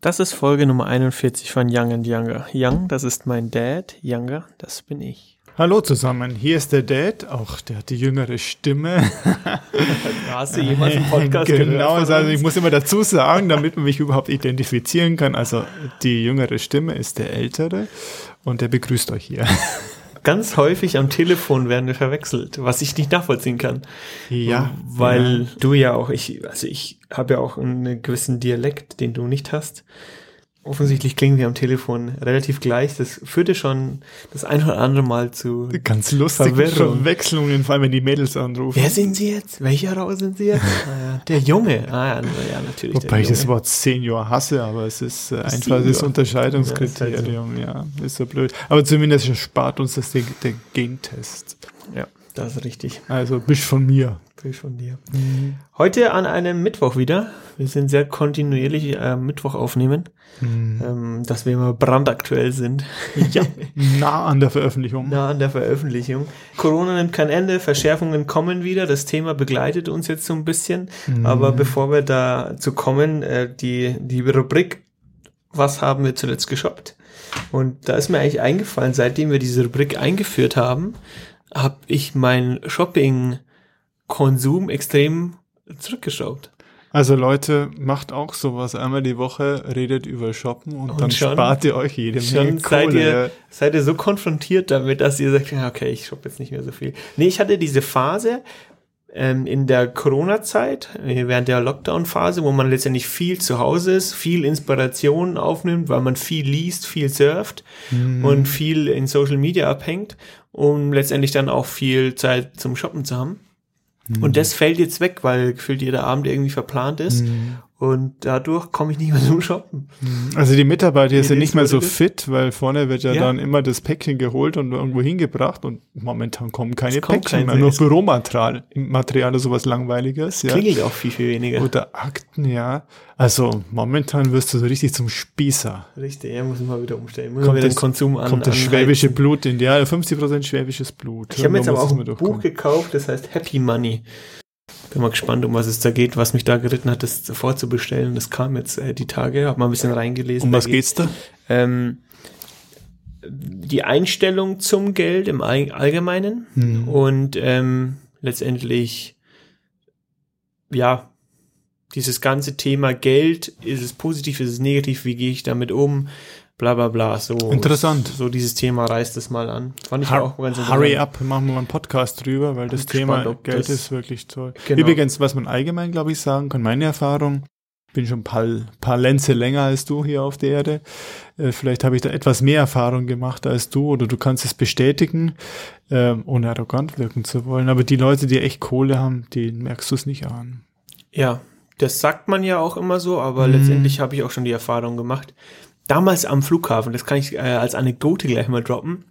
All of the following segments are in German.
Das ist Folge Nummer 41 von Young and Younger. Young, das ist mein Dad. Younger, das bin ich. Hallo zusammen, hier ist der Dad, auch der hat die jüngere Stimme. Hast du jemals einen Podcast genau, also ich muss immer dazu sagen, damit man mich überhaupt identifizieren kann. Also die jüngere Stimme ist der ältere und der begrüßt euch hier. Ganz häufig am Telefon werden wir verwechselt, was ich nicht nachvollziehen kann. Ja, Weil ja. du ja auch, ich, also ich habe ja auch einen gewissen Dialekt, den du nicht hast. Offensichtlich klingen wir am Telefon relativ gleich. Das führte schon das ein oder andere Mal zu. Ganz lustige Verwirrung. Verwechslungen, vor allem wenn die Mädels anrufen. Wer sind Sie jetzt? Welcher Raus sind Sie jetzt? Ah, ja, der Junge. Ah ja, ja natürlich. Wobei ich das. Wort Senior hasse, aber es ist äh, einfach das Unterscheidungskriterium, ja, ist so blöd. Aber zumindest erspart uns das der, der Gentest. Ja, das ist richtig. Also bist von mir. Bild von dir. Heute an einem Mittwoch wieder. Wir sind sehr kontinuierlich äh, Mittwoch aufnehmen, ähm, dass wir immer brandaktuell sind. Ja, nah an der Veröffentlichung. nah an der Veröffentlichung. Corona nimmt kein Ende, Verschärfungen kommen wieder. Das Thema begleitet uns jetzt so ein bisschen. Aber bevor wir dazu kommen, äh, die, die Rubrik, was haben wir zuletzt geshoppt? Und da ist mir eigentlich eingefallen, seitdem wir diese Rubrik eingeführt haben, habe ich mein Shopping-Konsum extrem zurückgeschraubt. Also Leute, macht auch sowas. Einmal die Woche redet über Shoppen und, Und dann schon- spart ihr euch jede Menge seid Kohle. ihr, seid ihr so konfrontiert damit, dass ihr sagt, okay, ich shoppe jetzt nicht mehr so viel. Nee, ich hatte diese Phase ähm, in der Corona-Zeit, äh, während der Lockdown-Phase, wo man letztendlich viel zu Hause ist, viel Inspiration aufnimmt, weil man viel liest, viel surft und viel in Social Media abhängt, um letztendlich dann auch viel Zeit zum Shoppen zu haben. Und das fällt jetzt weg, weil gefühlt jeder Abend irgendwie verplant ist. Und dadurch komme ich nicht mehr zum Shoppen. Also die Mitarbeiter hier sind nicht mehr so fit, weil vorne wird ja, Ja. dann immer das Päckchen geholt und irgendwo hingebracht und momentan kommen keine kommt Päckchen mehr, nur Büromaterial, Material oder sowas Langweiliges, ja. Klingelt auch viel, viel weniger. Oder Akten, ja. Also momentan wirst du so richtig zum Spießer. Richtig, ja, muss ich mal wieder umstellen. Muss Kommt wieder das- den Konsum an. Kommt das anheizen. schwäbische Blut in dir, ja, 50% schwäbisches Blut. Ich habe mir jetzt aber auch ein Buch gekauft, das heißt Happy Money. Bin mal gespannt, um was es da geht, was mich da geritten hat, das vorzubestellen. Das kam jetzt äh, die Tage, habe mal ein bisschen reingelesen. Um was Da geht's da? Ähm, die Einstellung zum Geld im All Allgemeinen Mhm. und ähm, letztendlich, ja, dieses ganze Thema Geld, ist es positiv, ist es negativ, wie gehe ich damit um, bla bla bla. So, Interessant. So dieses Thema reißt es mal an. Fand ich Hur auch ganz Hurry interessant. up, machen wir mal einen Podcast drüber, weil das Thema gespannt, Geld das- ist wirklich toll. Genau. Übrigens, was man allgemein, glaube ich, sagen kann, meine Erfahrung, bin schon ein paar, paar Lenze länger als du hier auf der Erde. Äh, vielleicht habe ich da etwas mehr Erfahrung gemacht als du oder du kannst es bestätigen, ähm, ohne arrogant wirken zu wollen. Aber die Leute, die echt Kohle haben, die merkst du es nicht an. Ja, das sagt man ja auch immer so, aber Mhm. letztendlich habe ich auch schon die Erfahrung gemacht. Damals am Flughafen, das kann ich äh, als Anekdote gleich mal droppen.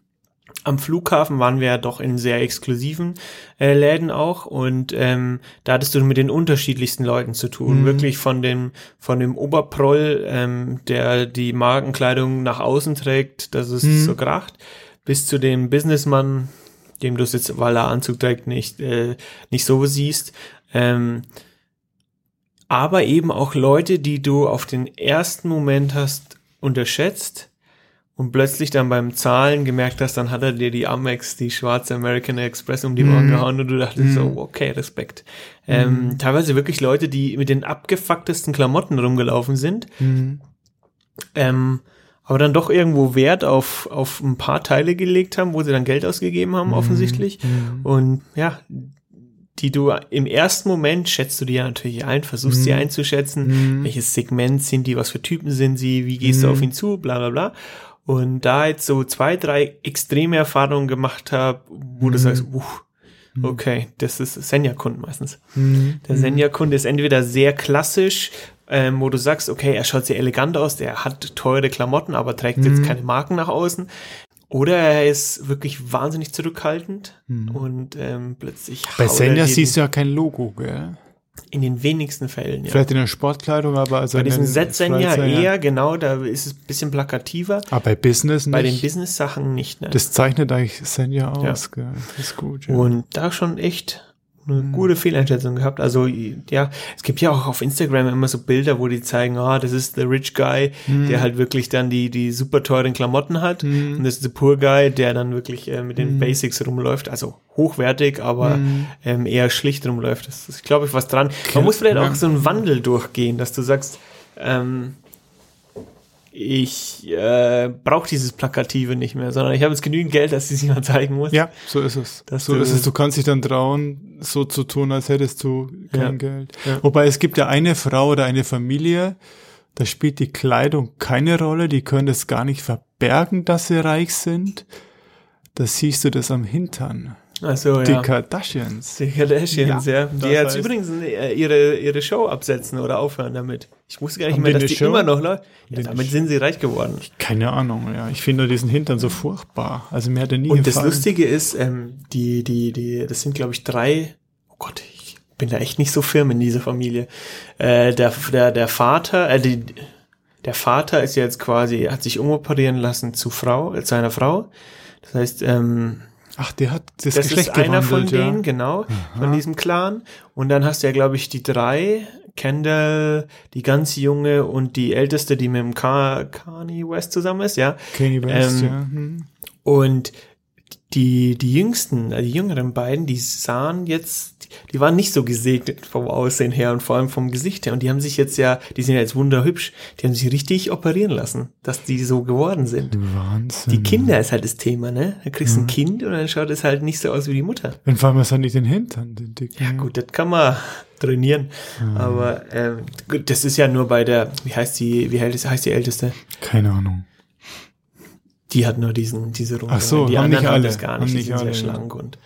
Am Flughafen waren wir ja doch in sehr exklusiven äh, Läden auch und ähm, da hattest du mit den unterschiedlichsten Leuten zu tun. Mhm. Wirklich von dem von dem Oberproll, ähm, der die Markenkleidung nach außen trägt, dass es Mhm. so kracht, bis zu dem Businessmann, dem du es jetzt, weil er Anzug trägt, nicht äh, nicht so siehst. Ähm, aber eben auch Leute, die du auf den ersten Moment hast unterschätzt und plötzlich dann beim Zahlen gemerkt hast, dann hat er dir die Amex, die schwarze American Express um die Ohren Mhm. gehauen und du dachtest so, okay, Respekt. Ähm, teilweise wirklich Leute, die mit den abgefucktesten Klamotten rumgelaufen sind, ähm, aber dann doch irgendwo Wert auf, auf ein paar Teile gelegt haben, wo sie dann Geld ausgegeben haben, offensichtlich. Und ja, die du im ersten Moment schätzt du die ja natürlich ein, versuchst sie einzuschätzen, welches Segment sind die, was für Typen sind sie, wie gehst du auf ihn zu, bla bla bla. Und da jetzt so zwei, drei extreme Erfahrungen gemacht habe, wo du sagst, uff, okay, das ist Senja-Kunden meistens. Der Senja-Kunde ist entweder sehr klassisch, ähm, wo du sagst, okay, er schaut sehr elegant aus, der hat teure Klamotten, aber trägt jetzt keine Marken nach außen. Oder er ist wirklich wahnsinnig zurückhaltend und ähm, plötzlich Bei Senja siehst du ja kein Logo, gell? in den wenigsten Fällen, ja. Vielleicht in der Sportkleidung, aber also Bei in diesen Set-Senja Freizeitsenja- eher, genau, da ist es ein bisschen plakativer. Aber bei Business nicht. Bei den Business-Sachen nicht, ne? das zeichnet eigentlich Senja Ja. aus, gell? Das ist gut, ja. Und da schon echt eine Mhm. gute Fehleinschätzung gehabt. Also ja, es gibt ja auch auf Instagram immer so Bilder, wo die zeigen, ah, das ist der Rich Guy, Mhm. der halt wirklich dann die die super teuren Klamotten hat und das ist der Poor Guy, der dann wirklich äh, mit den Mhm. Basics rumläuft. Also hochwertig, aber ähm, eher schlicht rumläuft. Das ist, glaube ich, was dran. Man muss vielleicht auch so einen Wandel durchgehen, dass du sagst, ähm, ich äh, brauche dieses Plakative nicht mehr, sondern ich habe jetzt genügend Geld, dass ich es mal zeigen muss. Ja, so ist es. So du- ist es. Du kannst dich dann trauen, so zu tun, als hättest du kein Ja. Geld. Ja. Wobei es gibt ja eine Frau oder eine Familie, da spielt die Kleidung keine Rolle, die können das gar nicht verbergen, dass sie reich sind. Da siehst du das am Hintern. Also Die ja. Kardashians. Die Kardashians, Ja, ja. Die das jetzt übrigens äh, ihre, ihre Show absetzen oder aufhören damit. Ich wusste gar nicht Haben mehr, die dass die Show? immer noch läuft. Ja, damit sind sie reich geworden. Keine Ahnung, ja. Ich finde diesen Hintern so furchtbar. Also mir hat er nie Und das gefallen. Lustige ist, ähm, die, die, die, das sind, glaube ich, drei, oh Gott, ich bin da echt nicht so firm in dieser Familie. Äh, der, der, der Vater, äh, die, der Vater ist jetzt quasi, hat sich umoperieren lassen zu Frau, äh, zu einer Frau. Das heißt, ähm, Ach, der hat das, das Geschlecht ist einer von ja. denen, genau, von diesem Clan. Und dann hast du ja, glaube ich, die drei, Kendall, die ganz junge und die älteste, die mit dem Ka Kanye West zusammen ist, ja. Kanye West, Ähm, ja. Hm. Und die, die jüngsten, äh, die jüngeren beiden, die sahen jetzt, die waren nicht so gesegnet vom Aussehen her und vor allem vom Gesicht her. Und die haben sich jetzt ja, die sind ja jetzt wunderhübsch, die haben sich richtig operieren lassen, dass die so geworden sind. Wahnsinn. Die Kinder ist halt das Thema, ne? Da kriegst du ein Kind und dann schaut es halt nicht so aus wie die Mutter. Dann fallen wir es halt nicht den Hintern, den dicken. Ja gut, das kann man trainieren. Aber ähm, das ist ja nur bei der, wie heißt die, wie heißt heißt die älteste? Keine Ahnung. Die hat nur diesen, diese Rundungen. Ach so, die haben anderen nicht haben alle, das gar haben nicht. Die nicht sind alle, sehr ja. schlank und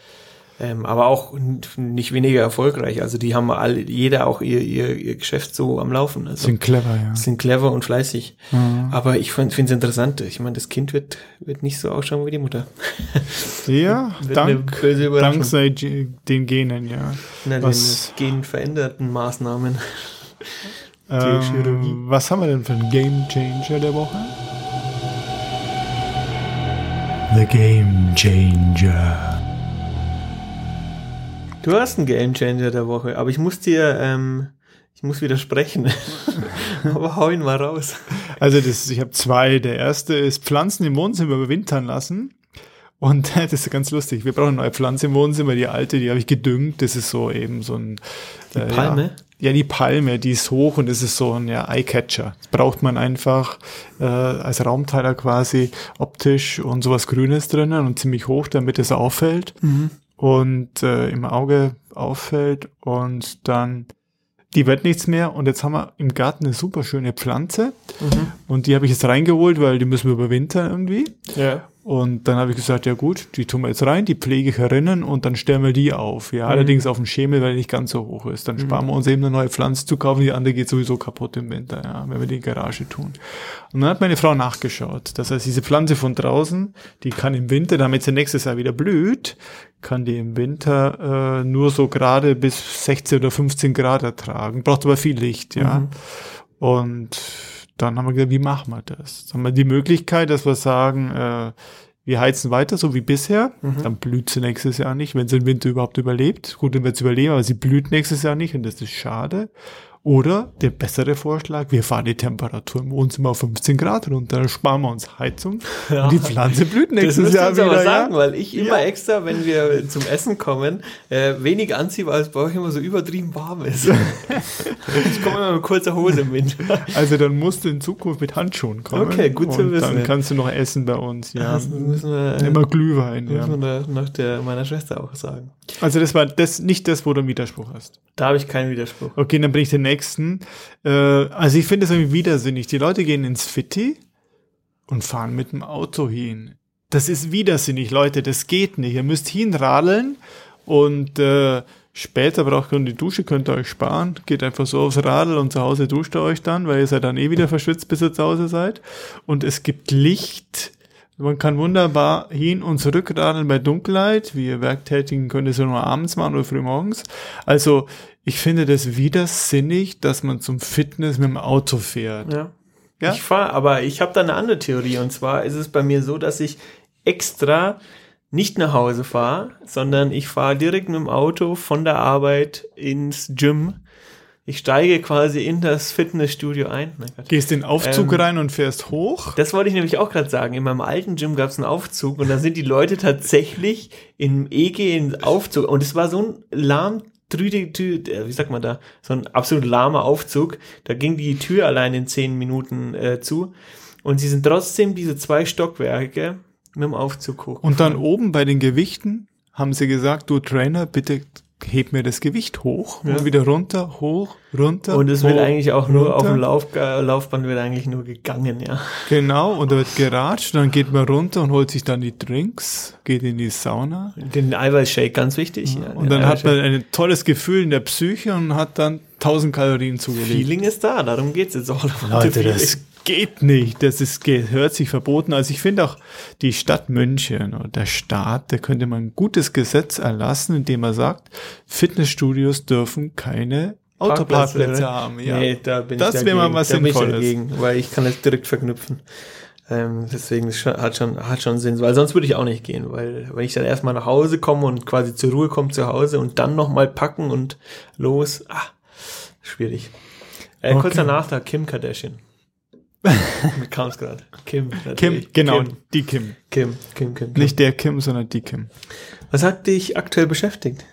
ähm, aber auch nicht weniger erfolgreich. Also die haben alle, jeder auch ihr, ihr, ihr Geschäft so am Laufen. Also Sind clever, ja. sind clever und fleißig. Mhm. Aber ich finde es interessant. Ich meine, das Kind wird, wird nicht so ausschauen wie die Mutter. Ja, dank, dank sei den Genen, ja. Na, den was- genveränderten Maßnahmen. Ähm, was haben wir denn für einen Game Changer der Woche? The Game Changer. Du hast einen Gamechanger der Woche, aber ich muss dir, ähm, ich muss widersprechen. aber hau ihn mal raus. Also das, ich habe zwei. Der erste ist Pflanzen im Wohnzimmer überwintern lassen. Und das ist ganz lustig. Wir brauchen eine neue Pflanze im Wohnzimmer. Die alte, die habe ich gedüngt. Das ist so eben so ein die Palme? Ja, ja, die Palme, die ist hoch und das ist so ein ja, Eyecatcher. Das braucht man einfach äh, als Raumteiler quasi optisch und sowas Grünes drinnen und ziemlich hoch, damit es auffällt und äh, im Auge auffällt und dann die wird nichts mehr und jetzt haben wir im Garten eine super schöne Pflanze und die habe ich jetzt reingeholt, weil die müssen wir überwintern irgendwie. Ja. Und dann habe ich gesagt, ja gut, die tun wir jetzt rein, die pflege ich herinnen und dann stellen wir die auf. Ja, allerdings auf dem Schemel, weil er nicht ganz so hoch ist. Dann sparen wir uns eben eine neue Pflanze zu kaufen, die andere geht sowieso kaputt im Winter, ja, wenn wir die in die Garage tun. Und dann hat meine Frau nachgeschaut. Das heißt, diese Pflanze von draußen, die kann im Winter, damit sie nächstes Jahr wieder blüht, kann die im Winter äh, nur so gerade bis 16 oder 15 Grad ertragen. Braucht aber viel Licht, ja. Und dann haben wir gesagt, wie machen wir das? Dann haben wir die Möglichkeit, dass wir sagen, äh, wir heizen weiter, so wie bisher. Dann blüht sie nächstes Jahr nicht, wenn sie den Winter überhaupt überlebt. Gut, dann wird sie überleben, aber sie blüht nächstes Jahr nicht und das ist schade. Oder der bessere Vorschlag, wir fahren die Temperatur im Wohnzimmer auf 15 Grad runter, dann sparen wir uns Heizung Ja. und die Pflanze blüht Das nächstes ihr Jahr wieder. aber sagen, ja? weil ich immer Ja. extra, wenn wir zum Essen kommen, äh, wenig anziehe, weil es bei euch immer so übertrieben warm ist. ich komme immer mit kurzer Hose im Winter. Also dann musst du in Zukunft mit Handschuhen kommen. Okay, gut zu wissen. Dann kannst du noch essen bei uns, ja. Das müssen wir, äh, Immer Glühwein, ja. müssen wir nach der, meiner Schwester auch sagen. Also das war das nicht das, wo du einen Widerspruch hast. Da habe ich keinen Widerspruch. Okay, dann bringe ich den nächsten. Äh, also ich finde es irgendwie widersinnig. Die Leute gehen ins Fitti und fahren mit dem Auto hin. Das ist widersinnig, Leute. Das geht nicht. Ihr müsst hinradeln und äh, später braucht ihr die Dusche, könnt ihr euch sparen. Geht einfach so aufs Radl und zu Hause duscht ihr euch dann, weil ihr seid dann eh wieder verschwitzt, bis ihr zu Hause seid. Und es gibt Licht. Man kann wunderbar hin und zurück radeln bei Dunkelheit. Wir Werktätigen können das ja nur abends machen oder früh morgens. Also ich finde das widersinnig, dass man zum Fitness mit dem Auto fährt. Ja. Ja? Ich fahre, aber ich habe da eine andere Theorie. Und zwar ist es bei mir so, dass ich extra nicht nach Hause fahre, sondern ich fahre direkt mit dem Auto von der Arbeit ins Gym. Ich steige quasi in das Fitnessstudio ein. Mein Gott. Gehst in den Aufzug ähm, rein und fährst hoch? Das wollte ich nämlich auch gerade sagen. In meinem alten Gym gab es einen Aufzug und da sind die Leute tatsächlich im EG in Aufzug. Und es war so ein lahm wie sagt man da, so ein absolut lahmer Aufzug. Da ging die Tür allein in zehn Minuten äh, zu. Und sie sind trotzdem diese zwei Stockwerke mit dem Aufzug hoch. Und dann oben bei den Gewichten haben sie gesagt, du Trainer, bitte heb mir das Gewicht hoch ja. und wieder runter, hoch, runter. Und es wird eigentlich auch nur runter. auf dem Lauf, äh, Laufband wird eigentlich nur gegangen, ja. Genau, und da wird geratscht, dann geht man runter und holt sich dann die Drinks, geht in die Sauna. Den Eiweißshake, ganz wichtig. Ja, und dann hat man ein tolles Gefühl in der Psyche und hat dann 1000 Kalorien zugelegt. Feeling ist da, darum geht's jetzt auch. Leute, das geht nicht. Das ist, hört sich verboten. Also ich finde auch die Stadt München oder der Staat, da könnte man ein gutes Gesetz erlassen, indem er sagt, Fitnessstudios dürfen keine Autoparkplätze haben. Ja. Nee, da bin das wäre mal was da Sinnvolles. Dagegen, weil ich kann das direkt verknüpfen. Ähm, deswegen hat schon, hat schon Sinn, weil sonst würde ich auch nicht gehen, weil wenn ich dann erstmal nach Hause komme und quasi zur Ruhe komme zu Hause und dann nochmal packen und los, ah, schwierig. Äh, okay. Kurzer Nachtrag, Kim Kardashian. Kam es gerade. Kim. Kim, genau, Kim. die Kim. Kim, Kim, Kim. Nicht der Kim, sondern die Kim. Was hat dich aktuell beschäftigt?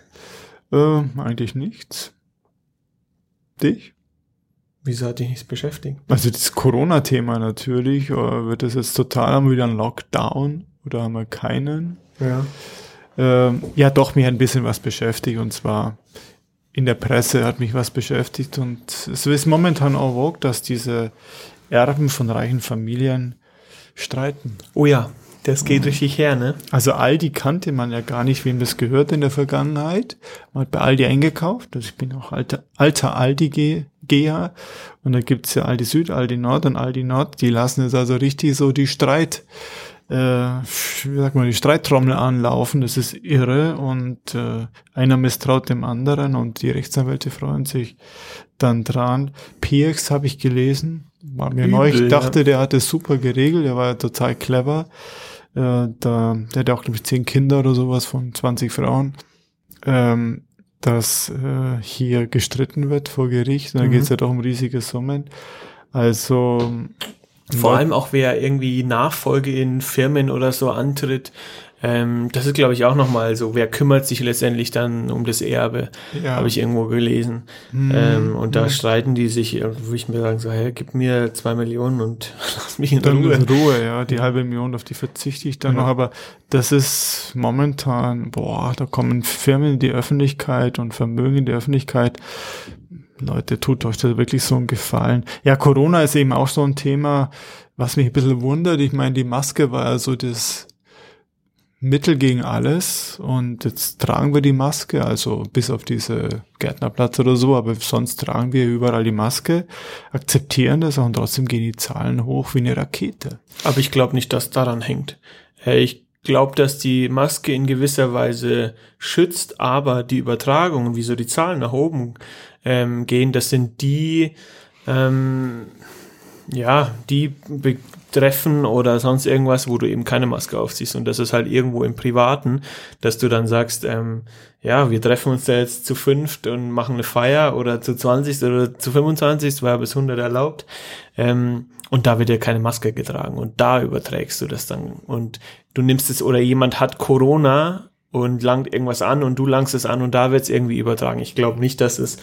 Äh, eigentlich nichts. Dich? Wieso hat dich nichts beschäftigt? Also das Corona-Thema natürlich. Oder wird das jetzt total, haben wir wieder einen Lockdown oder haben wir keinen? Ja. Ähm, ja, doch, mich ein bisschen was beschäftigt und zwar in der Presse hat mich was beschäftigt und es ist momentan auch vogue, dass diese Erben von reichen Familien streiten. Oh ja, das geht mhm. richtig her, ne? Also Aldi kannte man ja gar nicht, wem das gehört in der Vergangenheit. Man hat bei Aldi eingekauft. Also ich bin auch alter, alter Aldi-Geher. Und da gibt's ja Aldi Süd, Aldi Nord und Aldi Nord. Die lassen jetzt also richtig so die Streit, äh, wie sagt man, die Streittrommel anlaufen. Das ist irre. Und äh, einer misstraut dem anderen und die Rechtsanwälte freuen sich dann dran. PX habe ich gelesen war mir neu. Ich dachte, ja. der hatte super geregelt, der war ja total clever. Äh, da, der hat auch, glaube ich, zehn Kinder oder sowas von 20 Frauen. Ähm, dass äh, hier gestritten wird vor Gericht. Und da mhm. geht es ja doch um riesige Summen. Also vor allem auch wer irgendwie Nachfolge in Firmen oder so antritt, ähm, das ist, glaube ich, auch nochmal so, wer kümmert sich letztendlich dann um das Erbe, ja. habe ich irgendwo gelesen. Mhm. Ähm, und da mhm. streiten die sich, wo ich mir sagen, so, hey, gib mir zwei Millionen und lass mich in dann Ruhe. in Ruhe, ja, die halbe Million, auf die verzichte ich dann ja. noch, aber das ist momentan, boah, da kommen Firmen in die Öffentlichkeit und Vermögen in die Öffentlichkeit. Leute, tut euch da wirklich so einen Gefallen. Ja, Corona ist eben auch so ein Thema, was mich ein bisschen wundert. Ich meine, die Maske war ja so das Mittel gegen alles und jetzt tragen wir die Maske, also bis auf diese Gärtnerplatz oder so, aber sonst tragen wir überall die Maske, akzeptieren das und trotzdem gehen die Zahlen hoch wie eine Rakete. Aber ich glaube nicht, dass daran hängt. Ich glaube, dass die Maske in gewisser Weise schützt, aber die Übertragungen, wieso die Zahlen nach oben ähm, gehen, das sind die, ähm, ja, die treffen oder sonst irgendwas, wo du eben keine Maske aufziehst. Und das ist halt irgendwo im Privaten, dass du dann sagst, ähm, ja, wir treffen uns da jetzt zu fünft und machen eine Feier oder zu 20 oder zu 25, war ja bis 100 erlaubt. Ähm, und da wird ja keine Maske getragen und da überträgst du das dann. Und du nimmst es oder jemand hat Corona und langt irgendwas an und du langst es an und da wird es irgendwie übertragen. Ich glaube nicht, dass es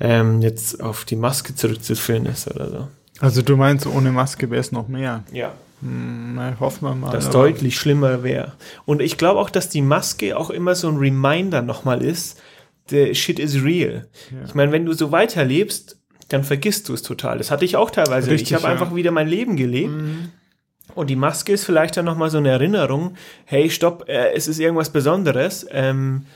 ähm, jetzt auf die Maske zurückzuführen ist oder so. Also du meinst, ohne Maske wäre es noch mehr? Ja. Hm, na, hoffen wir mal. Das deutlich schlimmer wäre. Und ich glaube auch, dass die Maske auch immer so ein Reminder nochmal ist, der Shit is real. Ja. Ich meine, wenn du so weiterlebst, dann vergisst du es total. Das hatte ich auch teilweise. Richtig, ich habe ja. einfach wieder mein Leben gelebt. Mhm. Und die Maske ist vielleicht dann nochmal so eine Erinnerung, hey, stopp, äh, es ist irgendwas Besonderes. Ähm,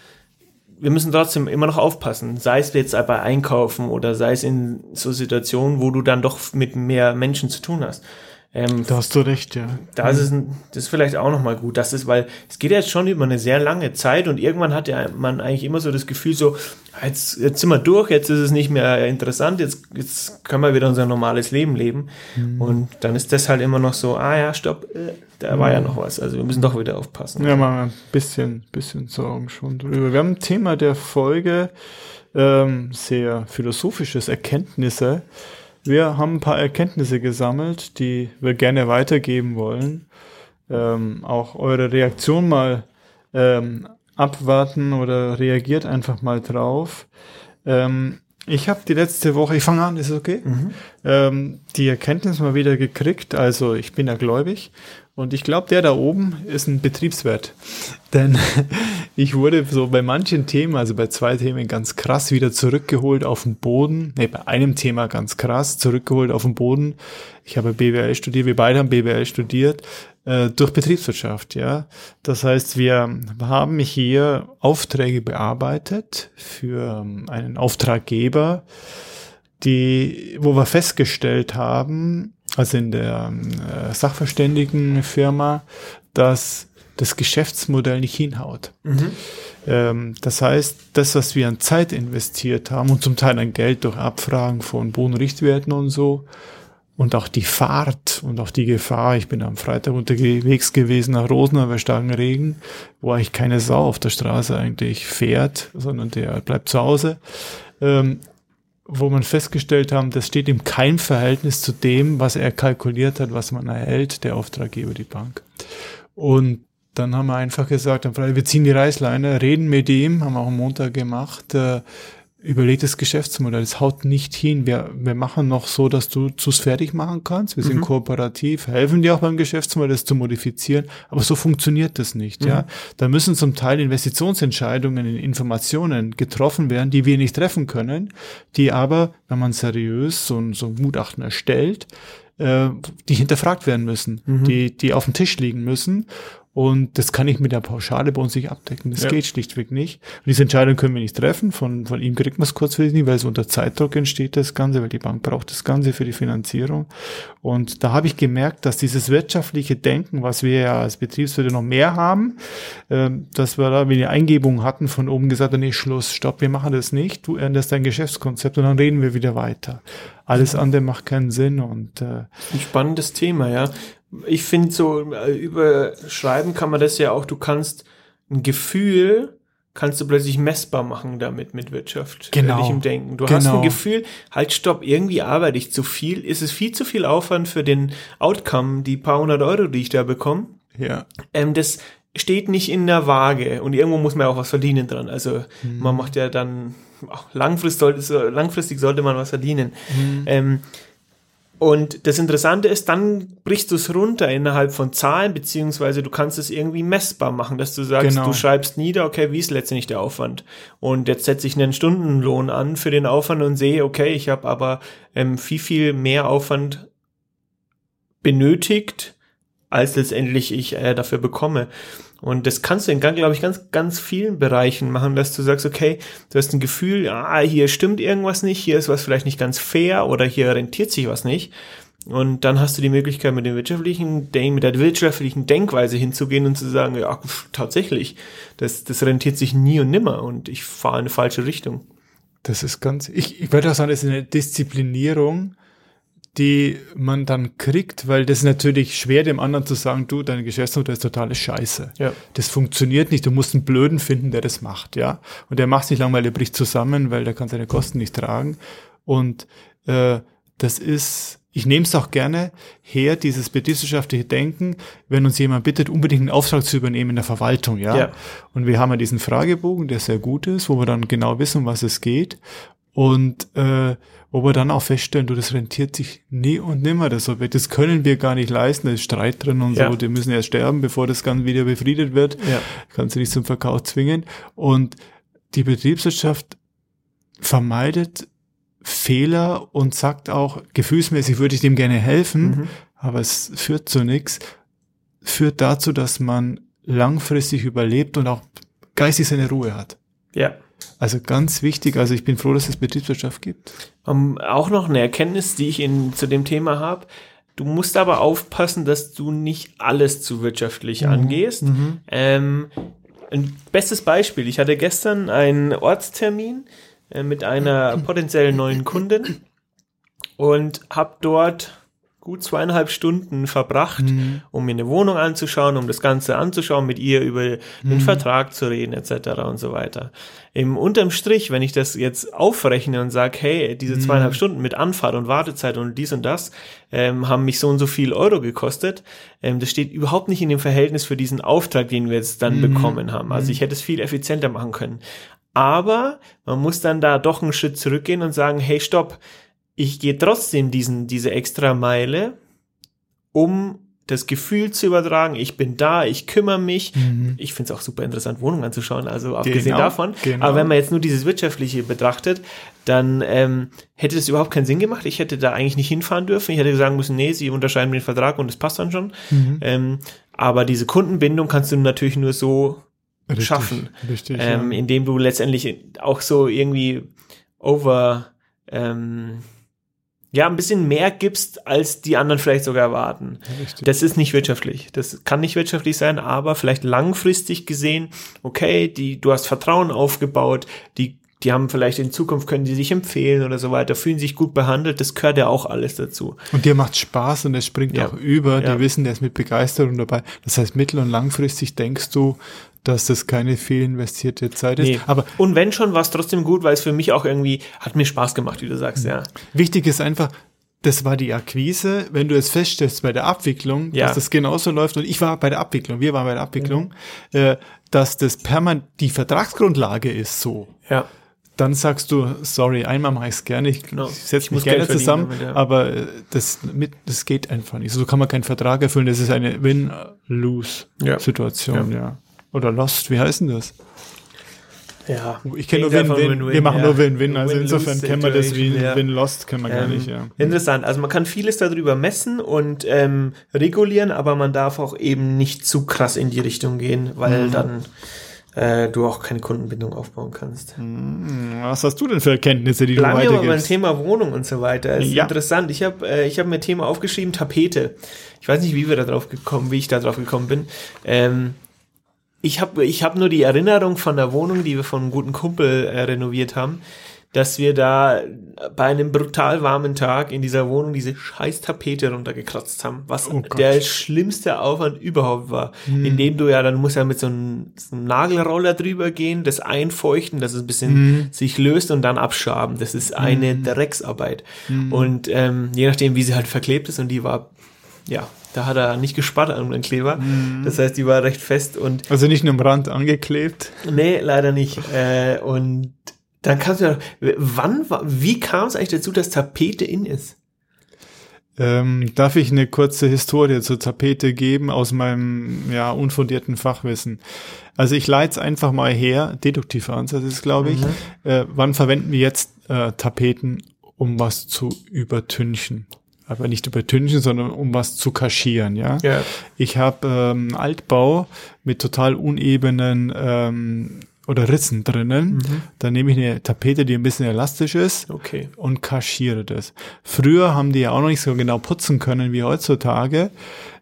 wir müssen trotzdem immer noch aufpassen, sei es jetzt bei Einkaufen oder sei es in so Situationen, wo du dann doch mit mehr Menschen zu tun hast. Ähm, da hast du recht, ja. Da ist es, das ist vielleicht auch nochmal gut. Das ist, weil es geht ja jetzt schon über eine sehr lange Zeit und irgendwann hat ja man eigentlich immer so das Gefühl so, ah, jetzt, jetzt sind wir durch, jetzt ist es nicht mehr interessant, jetzt, jetzt können wir wieder unser normales Leben leben. Mhm. Und dann ist das halt immer noch so, ah ja, stopp, äh, da war ja noch was. Also wir müssen doch wieder aufpassen. Ja, mal ein bisschen, bisschen Sorgen schon drüber. Wir haben ein Thema der Folge, ähm, sehr philosophisches Erkenntnisse. Wir haben ein paar Erkenntnisse gesammelt, die wir gerne weitergeben wollen. Ähm, auch eure Reaktion mal ähm, abwarten oder reagiert einfach mal drauf. Ähm, ich habe die letzte Woche, ich fange an, ist es okay? Mhm. Ähm, die Erkenntnis mal wieder gekriegt. Also ich bin ja gläubig und ich glaube, der da oben ist ein Betriebswert. Denn ich wurde so bei manchen Themen, also bei zwei Themen ganz krass wieder zurückgeholt auf den Boden. Ne, bei einem Thema ganz krass zurückgeholt auf den Boden. Ich habe BWL studiert, wir beide haben BWL studiert äh, durch Betriebswirtschaft, ja. Das heißt, wir haben hier Aufträge bearbeitet für ähm, einen Auftraggeber, die, wo wir festgestellt haben, also in der äh, Sachverständigenfirma, dass das Geschäftsmodell nicht hinhaut. Mhm. Ähm, das heißt, das, was wir an Zeit investiert haben und zum Teil an Geld durch Abfragen von Bodenrichtwerten und so, und auch die Fahrt und auch die Gefahr, ich bin am Freitag unterwegs gewesen nach Rosenau bei starken Regen, wo eigentlich keine Sau auf der Straße eigentlich fährt, sondern der bleibt zu Hause. Ähm, wo man festgestellt haben, das steht im kein Verhältnis zu dem, was er kalkuliert hat, was man erhält, der Auftraggeber, die Bank. Und dann haben wir einfach gesagt, wir ziehen die Reißleine, reden mit ihm, haben auch am Montag gemacht, äh, überlegtes Geschäftsmodell. Es haut nicht hin. Wir, wir machen noch so, dass du es fertig machen kannst. Wir sind mhm. kooperativ, helfen dir auch beim Geschäftsmodell, das zu modifizieren. Aber so funktioniert das nicht, mhm. ja. Da müssen zum Teil Investitionsentscheidungen in Informationen getroffen werden, die wir nicht treffen können, die aber, wenn man seriös so, so ein Gutachten erstellt, äh, die hinterfragt werden müssen, mhm. die, die auf dem Tisch liegen müssen. Und das kann ich mit der Pauschale bei uns nicht abdecken. Das ja. geht schlichtweg nicht. Und diese Entscheidung können wir nicht treffen. Von, von ihm kriegt man es kurzfristig nicht, weil es unter Zeitdruck entsteht, das Ganze, weil die Bank braucht das Ganze für die Finanzierung. Und da habe ich gemerkt, dass dieses wirtschaftliche Denken, was wir ja als Betriebswirte noch mehr haben, äh, dass wir da wie eine Eingebung hatten von oben gesagt, nee, Schluss, stopp, wir machen das nicht. Du änderst dein Geschäftskonzept und dann reden wir wieder weiter. Alles andere macht keinen Sinn und äh, ein spannendes Thema, ja ich finde so, äh, überschreiben kann man das ja auch, du kannst ein Gefühl, kannst du plötzlich messbar machen damit mit Wirtschaft. Genau. Im Denken. Du genau. hast ein Gefühl, halt stopp, irgendwie arbeite ich zu viel. Ist es viel zu viel Aufwand für den Outcome, die paar hundert Euro, die ich da bekomme? Ja. Ähm, das steht nicht in der Waage und irgendwo muss man auch was verdienen dran. Also mhm. man macht ja dann, auch langfristig, sollte, langfristig sollte man was verdienen. Mhm. Ähm, und das Interessante ist, dann brichst du es runter innerhalb von Zahlen, beziehungsweise du kannst es irgendwie messbar machen, dass du sagst, genau. du schreibst nieder, okay, wie ist letztendlich der Aufwand? Und jetzt setze ich einen Stundenlohn an für den Aufwand und sehe, okay, ich habe aber ähm, viel, viel mehr Aufwand benötigt, als letztendlich ich äh, dafür bekomme. Und das kannst du in, glaube ich, ganz, ganz vielen Bereichen machen, dass du sagst, okay, du hast ein Gefühl, ah, hier stimmt irgendwas nicht, hier ist was vielleicht nicht ganz fair oder hier rentiert sich was nicht. Und dann hast du die Möglichkeit, mit dem wirtschaftlichen Denk, mit der wirtschaftlichen Denkweise hinzugehen und zu sagen, ja, tatsächlich, das, das rentiert sich nie und nimmer und ich fahre in eine falsche Richtung. Das ist ganz, ich, ich würde auch sagen, das ist eine Disziplinierung, die man dann kriegt, weil das ist natürlich schwer, dem anderen zu sagen, du, dein Geschäftsmodell ist totale Scheiße. Ja. Das funktioniert nicht, du musst einen Blöden finden, der das macht, ja. Und der macht es nicht lang, weil der bricht zusammen, weil der kann seine Kosten nicht tragen. Und äh, das ist, ich nehme es auch gerne her, dieses betriebswirtschaftliche Denken, wenn uns jemand bittet, unbedingt einen Auftrag zu übernehmen in der Verwaltung, ja? ja. Und wir haben ja diesen Fragebogen, der sehr gut ist, wo wir dann genau wissen, um was es geht. Und äh, wo wir dann auch feststellen, du, das rentiert sich nie und nimmer, das Objekt. Das können wir gar nicht leisten, da ist Streit drin und ja. so, die müssen erst sterben, bevor das Ganze wieder befriedet wird. Ja. Kannst du nicht zum Verkauf zwingen. Und die Betriebswirtschaft vermeidet Fehler und sagt auch, gefühlsmäßig würde ich dem gerne helfen, mhm. aber es führt zu nichts, führt dazu, dass man langfristig überlebt und auch geistig seine Ruhe hat. Ja. Also ganz wichtig, also ich bin froh, dass es Betriebswirtschaft gibt. Um, auch noch eine Erkenntnis, die ich in, zu dem Thema habe. Du musst aber aufpassen, dass du nicht alles zu wirtschaftlich angehst. Ähm, ein bestes Beispiel. Ich hatte gestern einen Ortstermin äh, mit einer potenziellen neuen Kundin und habe dort gut zweieinhalb Stunden verbracht, um mir eine Wohnung anzuschauen, um das Ganze anzuschauen, mit ihr über den Vertrag zu reden etc. und so weiter. Im unterm Strich, wenn ich das jetzt aufrechne und sage, hey, diese zweieinhalb Stunden mit Anfahrt und Wartezeit und dies und das ähm, haben mich so und so viel Euro gekostet, ähm, das steht überhaupt nicht in dem Verhältnis für diesen Auftrag, den wir jetzt dann bekommen haben. Also ich hätte es viel effizienter machen können. Aber man muss dann da doch einen Schritt zurückgehen und sagen, hey, stopp, ich gehe trotzdem diesen, diese extra Meile, um das Gefühl zu übertragen, ich bin da, ich kümmere mich. Ich finde es auch super interessant, Wohnungen anzuschauen, also abgesehen Genau, davon. genau. Aber wenn man jetzt nur dieses Wirtschaftliche betrachtet, dann ähm, hätte das überhaupt keinen Sinn gemacht. Ich hätte da eigentlich nicht hinfahren dürfen. Ich hätte sagen müssen, nee, sie unterschreiben den Vertrag und das passt dann schon. Ähm, aber diese Kundenbindung kannst du natürlich nur so Richtig, schaffen, Richtig. ähm, ja. indem du letztendlich auch so irgendwie over, ähm, ja, ein bisschen mehr gibst, als die anderen vielleicht sogar erwarten. Richtig. Das ist nicht wirtschaftlich. Das kann nicht wirtschaftlich sein, aber vielleicht langfristig gesehen, okay, die, du hast Vertrauen aufgebaut, die, die haben vielleicht in Zukunft können die sich empfehlen oder so weiter, fühlen sich gut behandelt, das gehört ja auch alles dazu. Und dir macht Spaß und es springt Ja. auch über. Ja. Die wissen, der ist mit Begeisterung dabei. Das heißt, mittel- und langfristig denkst du, dass das keine fehlinvestierte Zeit ist. Nee. Aber und wenn schon, war es trotzdem gut, weil es für mich auch irgendwie, hat mir Spaß gemacht, wie du sagst, ja. wichtig ist einfach, das war die Akquise. Wenn du es feststellst bei der Abwicklung, Ja. dass das genauso läuft, und ich war bei der Abwicklung, wir waren bei der Abwicklung, äh, dass das permanent die Vertragsgrundlage ist so. Ja. Dann sagst du, sorry, einmal mache ich es gerne, ich, Genau. setze Ich mich gerne zusammen, damit, ja. aber äh, das, mit, das geht einfach nicht. So kann man keinen Vertrag erfüllen, das ist eine Win-Lose-Situation, ja. Oder Lost, wie heißt denn das? Ja. Ich kenne nur Win-Win, wir machen ja. nur Win-Win, also Win-lose insofern kennen wir das wie ja. Win-Lost, kennen wir gar Ähm, nicht, ja. Interessant. Also man kann vieles darüber messen und ähm, regulieren, aber man darf auch eben nicht zu krass in die Richtung gehen, weil Mhm. dann äh, du auch keine Kundenbindung aufbauen kannst. Was hast du denn für Erkenntnisse, die Bleiben du aber beim weitergibst? Thema Wohnung und so weiter. Es ist Ja. interessant. Ich habe äh, ich hab mir ein Thema aufgeschrieben, Tapete. Ich weiß nicht, wie wir da drauf gekommen, wie ich da drauf gekommen bin. Ähm, ich habe ich hab nur die Erinnerung von der Wohnung, die wir von einem guten Kumpel äh, renoviert haben, dass wir da bei einem brutal warmen Tag in dieser Wohnung diese scheiß Tapete runtergekratzt haben, was Oh der schlimmste Aufwand überhaupt war. Hm. Indem du ja, dann musst ja mit so einem, so einem Nagelroller drüber gehen, das einfeuchten, dass es ein bisschen Hm. sich löst und dann abschaben. Das ist eine Drecksarbeit. Und ähm, je nachdem, wie sie halt verklebt ist und die war, ja, da hat er nicht gespart an den Kleber. Hm. Das heißt, die war recht fest und Also nicht nur am Rand angeklebt. Nee, leider nicht. Äh, und dann kannst du ja, wann, wie kam es eigentlich dazu, dass Tapete in ist? Ähm, darf ich eine kurze Historie zur Tapete geben aus meinem ja, unfundierten Fachwissen? Also ich leite es einfach mal her, deduktiver Ansatz ist, glaube ich. Äh, wann verwenden wir jetzt äh, Tapeten, um was zu übertünchen? Aber nicht übertünchen, sondern um was zu kaschieren, ja? Ja. Ich habe ähm, Altbau mit total unebenen ähm, oder Rissen drinnen. Dann nehme ich eine Tapete, die ein bisschen elastisch ist Okay. und kaschiere das. Früher haben die ja auch noch nicht so genau putzen können wie heutzutage.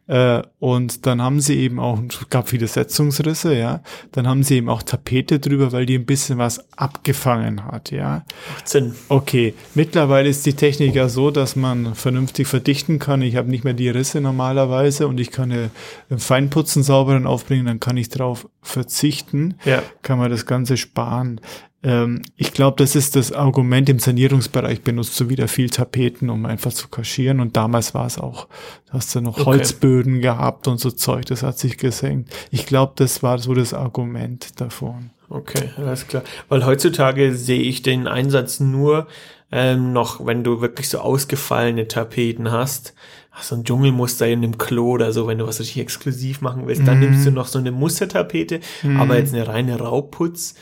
Äh, und dann haben sie eben auch, es gab viele Setzungsrisse, ja. Dann haben sie eben auch Tapete drüber, weil die ein bisschen was abgefangen hat, ja. Macht Sinn. Okay, mittlerweile ist die Technik ja so, dass man vernünftig verdichten kann. Ich habe nicht mehr die Risse normalerweise und ich kann äh, Feinputzen sauberen aufbringen, dann kann ich drauf verzichten Ja. kann man das Ganze sparen. Ähm, ich glaube, das ist das Argument im Sanierungsbereich, benutzt du wieder viel Tapeten, um einfach zu kaschieren. Und damals war es auch, da hast du noch Okay. Holzböden gehabt und so Zeug, das hat sich gesenkt. Ich glaube, das war so das Argument davon. Okay, alles klar. Weil heutzutage sehe ich den Einsatz nur ähm, noch, wenn du wirklich so ausgefallene Tapeten hast. So ein Dschungelmuster in einem Klo oder so, wenn du was richtig exklusiv machen willst, dann nimmst du noch so eine Mustertapete, aber jetzt eine reine Rauputz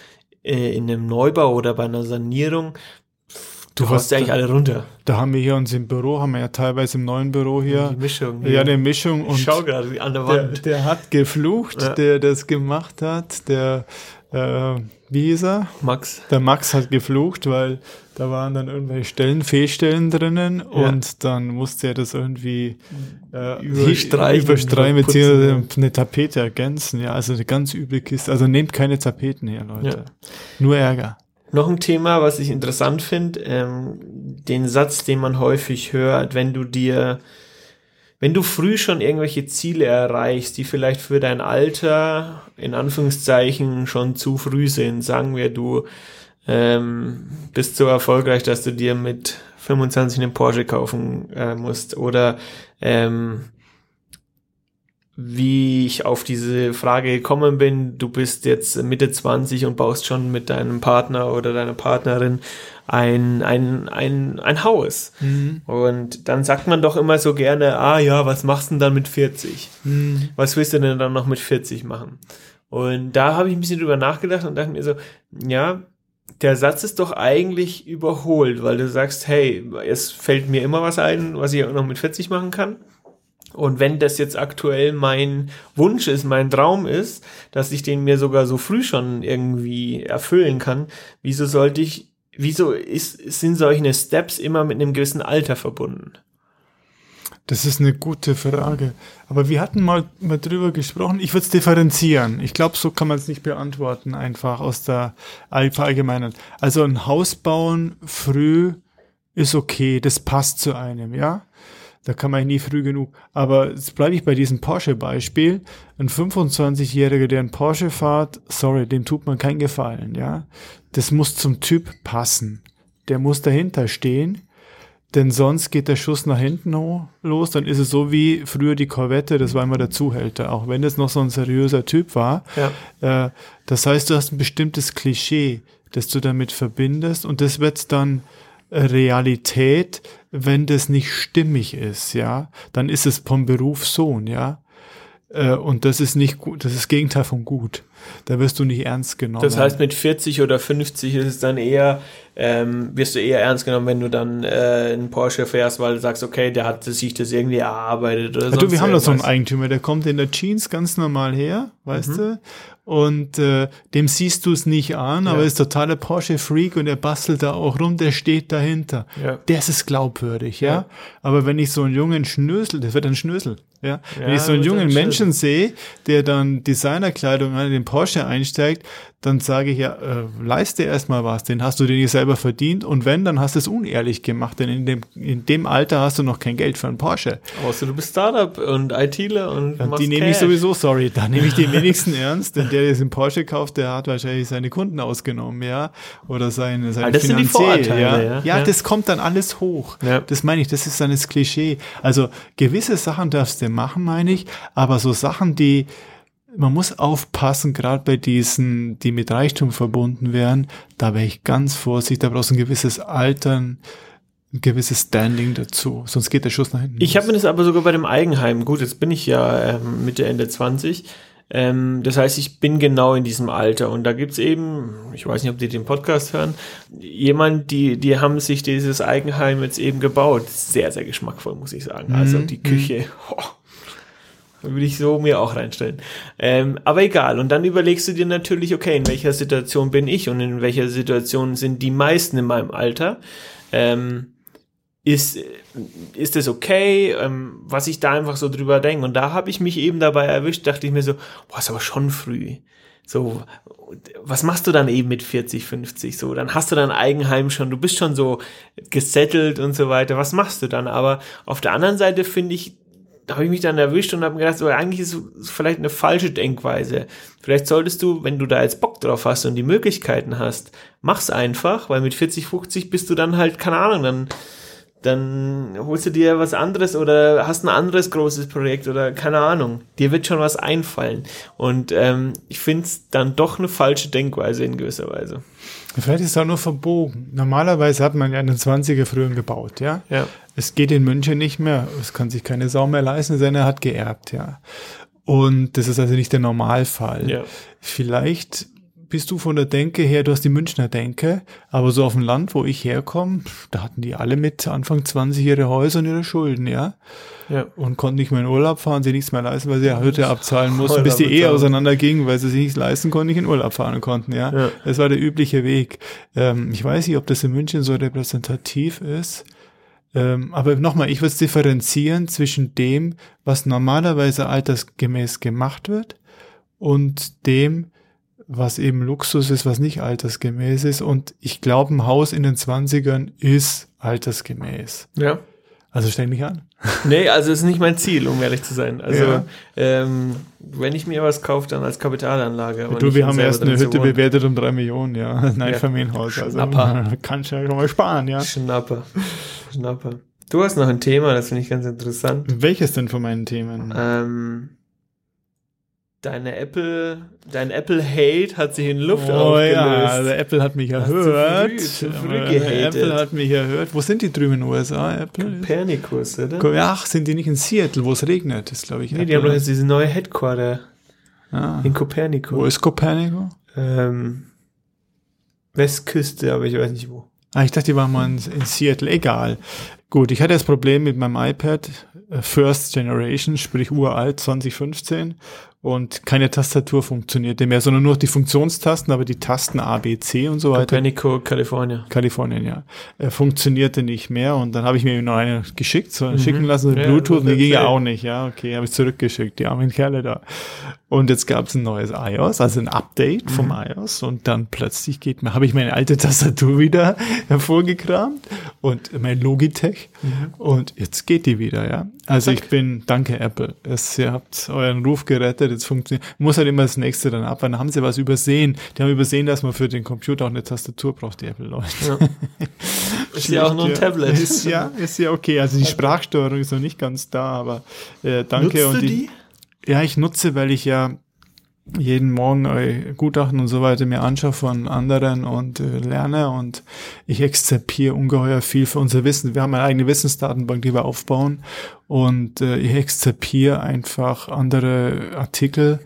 äh, in einem Neubau oder bei einer Sanierung, Du hast ja eigentlich alle runter. Da haben wir hier uns im Büro, haben wir ja teilweise im neuen Büro hier. Die Mischung. Ja, eine Mischung. Und ich schau gerade an der Wand. Der, der hat geflucht, ja. der das gemacht hat. Der, äh, wie hieß er? Max. Der Max hat geflucht, weil da waren dann irgendwelche Stellen, Fehlstellen drinnen ja. und dann musste er das irgendwie äh, überstreichen, überstreichen beziehungsweise eine Tapete ergänzen. Ja, also eine ganz üble Kiste. Also nehmt keine Tapeten her, Leute. Ja. Nur Ärger. Noch ein Thema, was ich interessant finde, ähm, den Satz, den man häufig hört, wenn du dir, wenn du früh schon irgendwelche Ziele erreichst, die vielleicht für dein Alter in Anführungszeichen schon zu früh sind, sagen wir, du ähm, bist so erfolgreich, dass du dir mit 25 einen Porsche kaufen äh, musst oder ähm, wie ich auf diese Frage gekommen bin. Du bist jetzt Mitte 20 und baust schon mit deinem Partner oder deiner Partnerin ein, ein, ein, ein Haus. Mhm. Und dann sagt man doch immer so gerne, ah ja, was machst du denn dann mit 40? Mhm. Was willst du denn dann noch mit 40 machen? Und da habe ich ein bisschen drüber nachgedacht und dachte mir so, ja, der Satz ist doch eigentlich überholt, weil du sagst, hey, es fällt mir immer was ein, was ich auch noch mit 40 machen kann. Und wenn das jetzt aktuell mein Wunsch ist, mein Traum ist, dass ich den mir sogar so früh schon irgendwie erfüllen kann, wieso sollte ich, wieso ist, sind solche Steps immer mit einem gewissen Alter verbunden? Das ist eine gute Frage. Aber wir hatten mal, mal drüber gesprochen. Ich würde es differenzieren. Ich glaube, so kann man es nicht beantworten, einfach aus der Verallgemeinern. Also ein Haus bauen früh ist okay, das passt zu einem, ja. Da kann man nie früh genug. Aber jetzt bleibe ich bei diesem Porsche-Beispiel. Ein 25-Jähriger, der einen Porsche fährt, sorry, dem tut man keinen Gefallen, ja. Das muss zum Typ passen. Der muss dahinter stehen, denn sonst geht der Schuss nach hinten los. Dann ist es so wie früher die Corvette, das war immer der Zuhälter, auch wenn es noch so ein seriöser Typ war. Ja. Äh, das heißt, du hast ein bestimmtes Klischee, das du damit verbindest und das wird dann Realität, wenn das nicht stimmig ist, ja, dann ist es vom Beruf Sohn, ja. Äh, und das ist nicht gut, das ist das Gegenteil von gut. Da wirst du nicht ernst genommen. Das heißt, mit 40 oder 50 ist es dann eher, ähm, wirst du eher ernst genommen, wenn du dann äh, einen Porsche fährst, weil du sagst, okay, der hat sich das irgendwie erarbeitet oder so. Du, wir haben da so einen Eigentümer, der kommt in der Jeans ganz normal her, weißt mhm. du, und äh, dem siehst du es nicht an, ja. aber er ist totaler Porsche-Freak und er bastelt da auch rum, der steht dahinter. Ja. Der ist glaubwürdig, ja? ja. Aber wenn ich so einen jungen Schnösel, das wird ein Schnösel, ja? wenn ich so einen jungen Menschen sehe, der dann Designerkleidung an den Porsche einsteigt, dann sage ich ja, äh, leiste erstmal was, den hast du dir nicht selber verdient und wenn, dann hast du es unehrlich gemacht, denn in dem, in dem Alter hast du noch kein Geld für einen Porsche. Außer du bist Startup und ITler und ja, Die nehme ich sowieso, sorry, da nehme ich den wenigsten ernst, denn der, der jetzt einen Porsche kauft, der hat wahrscheinlich seine Kunden ausgenommen, ja, oder seine, seine das Finanzier, sind die Vorurteile, ja. Ja, ja. das kommt dann alles hoch. Ja. Das meine ich, das ist dann das Klischee. Also gewisse Sachen darfst du machen, meine ich, aber so Sachen, die man muss aufpassen, gerade bei diesen, die mit Reichtum verbunden wären, da wäre ich ganz vorsichtig, da brauchst du ein gewisses Altern, ein gewisses Standing dazu, sonst geht der Schuss nach hinten. Ich habe mir das aber sogar bei dem Eigenheim, gut, jetzt bin ich ja ähm, Mitte, Ende 20, ähm, das heißt, ich bin genau in diesem Alter und da gibt's eben, ich weiß nicht, ob die den Podcast hören, jemand, die, die haben sich dieses Eigenheim jetzt eben gebaut. Sehr, sehr geschmackvoll, muss ich sagen. Also mhm. die Küche, oh, würde ich so mir auch reinstellen. Ähm, aber egal. Und dann überlegst du dir natürlich, okay, in welcher Situation bin ich und in welcher Situation sind die meisten in meinem Alter. Ähm, ist, ist das okay, ähm, was ich da einfach so drüber denke. Und da habe ich mich eben dabei erwischt, dachte ich mir so, boah, ist aber schon früh. So, was machst du dann eben mit 40, 50 so? Dann hast du dein Eigenheim schon, du bist schon so gesettelt und so weiter. Was machst du dann? Aber auf der anderen Seite finde ich, da habe ich mich dann erwischt und habe mir gedacht, so, eigentlich ist es vielleicht eine falsche Denkweise. Vielleicht solltest du, wenn du da jetzt Bock drauf hast und die Möglichkeiten hast, mach's einfach, weil mit 40, 50 bist du dann halt, keine Ahnung, dann, dann holst du dir was anderes oder hast ein anderes großes Projekt oder keine Ahnung. Dir wird schon was einfallen. Und ähm, ich finde es dann doch eine falsche Denkweise in gewisser Weise. Vielleicht ist es auch nur verbogen. Normalerweise hat man ja einen 20er früher gebaut, ja? Ja. Es geht in München nicht mehr. Es kann sich keine Sau mehr leisten, denn er hat geerbt, ja. Und das ist also nicht der Normalfall. Ja. Vielleicht bist du von der Denke her, du hast die Münchner Denke, aber so auf dem Land, wo ich herkomme, da hatten die alle mit Anfang 20 ihre Häuser und ihre Schulden, ja. Ja. Und konnten nicht mehr in Urlaub fahren, sie nichts mehr leisten, weil sie ja Hütte abzahlen mussten, bis die Ehe auseinanderging, weil sie sich nichts leisten konnten, nicht in Urlaub fahren konnten, ja. Ja. Das war der übliche Weg. Ähm, ich weiß nicht, ob das in München so repräsentativ ist. Ähm, aber nochmal, ich würde es differenzieren zwischen dem, was normalerweise altersgemäß gemacht wird und dem, was eben Luxus ist, was nicht altersgemäß ist. Und ich glaube, ein Haus in den 20ern ist altersgemäß. Ja. Also stell mich an. Nee, also ist nicht mein Ziel, um ehrlich zu sein. Also, Ja. ähm, wenn ich mir was kaufe, dann als Kapitalanlage. du, wir haben erst eine Hütte bewertet um drei Millionen, ja. Ein Einfamilienhaus. Also Schnapper. kannst du ja schon mal sparen, ja. Schnapper. Schnapper. Du hast noch ein Thema, das finde ich ganz interessant. Welches denn von meinen Themen? Ähm, deine Apple, dein Apple Hate hat sich in Luft Oh ja, aufgelöst. also Apple hat mich erhört. früh- zu früh Aber gehatet. Apple hat mich erhört. Wo sind die drüben in den USA? Apple? Kopernikus, oder? Ach, sind die nicht in Seattle, wo es regnet? Das glaube ich. Nee, die haben doch jetzt diese neue Headquarter ah. in Kopernikus. Wo ist Copernico? Ähm, Westküste, aber ich weiß nicht wo. Ah, ich dachte, die waren mal in, in Seattle. Egal. Gut, ich hatte das Problem mit meinem iPad äh, First Generation, sprich uralt 2015 und keine Tastatur funktionierte mehr, sondern nur die Funktionstasten, aber die Tasten A, B, C und so weiter. Copernico, Kalifornien. Kalifornien, ja. Äh, funktionierte nicht mehr und dann habe ich mir noch eine geschickt, so Mhm. schicken lassen, Ja, Bluetooth, und die ging ja auch nicht, ja, okay, habe ich zurückgeschickt, die armen Kerle da. Und jetzt gab es ein neues iOS, also ein Update vom Mhm. iOS und dann plötzlich geht mir, habe ich meine alte Tastatur wieder hervorgekramt und mein Logitech Mhm. und jetzt geht die wieder, ja. Also ich bin, danke Apple, es, ihr habt euren Ruf gerettet, jetzt funktioniert, muss halt immer das nächste dann ab, dann haben sie was übersehen, die haben übersehen, dass man für den Computer auch eine Tastatur braucht, die Apple-Leute. Ja. Ist ja auch nur ein Ja, Tablet. Ist ja, ist ja okay. Also die Sprachsteuerung ist noch nicht ganz da, aber äh, danke. Nutzt und du die? Ja, ich nutze, weil ich ja jeden Morgen äh, Gutachten und so weiter mir anschaue von anderen und äh, lerne und ich exzerpiere ungeheuer viel für unser Wissen. Wir haben eine eigene Wissensdatenbank, die wir aufbauen und äh, ich exzerpiere einfach andere Artikel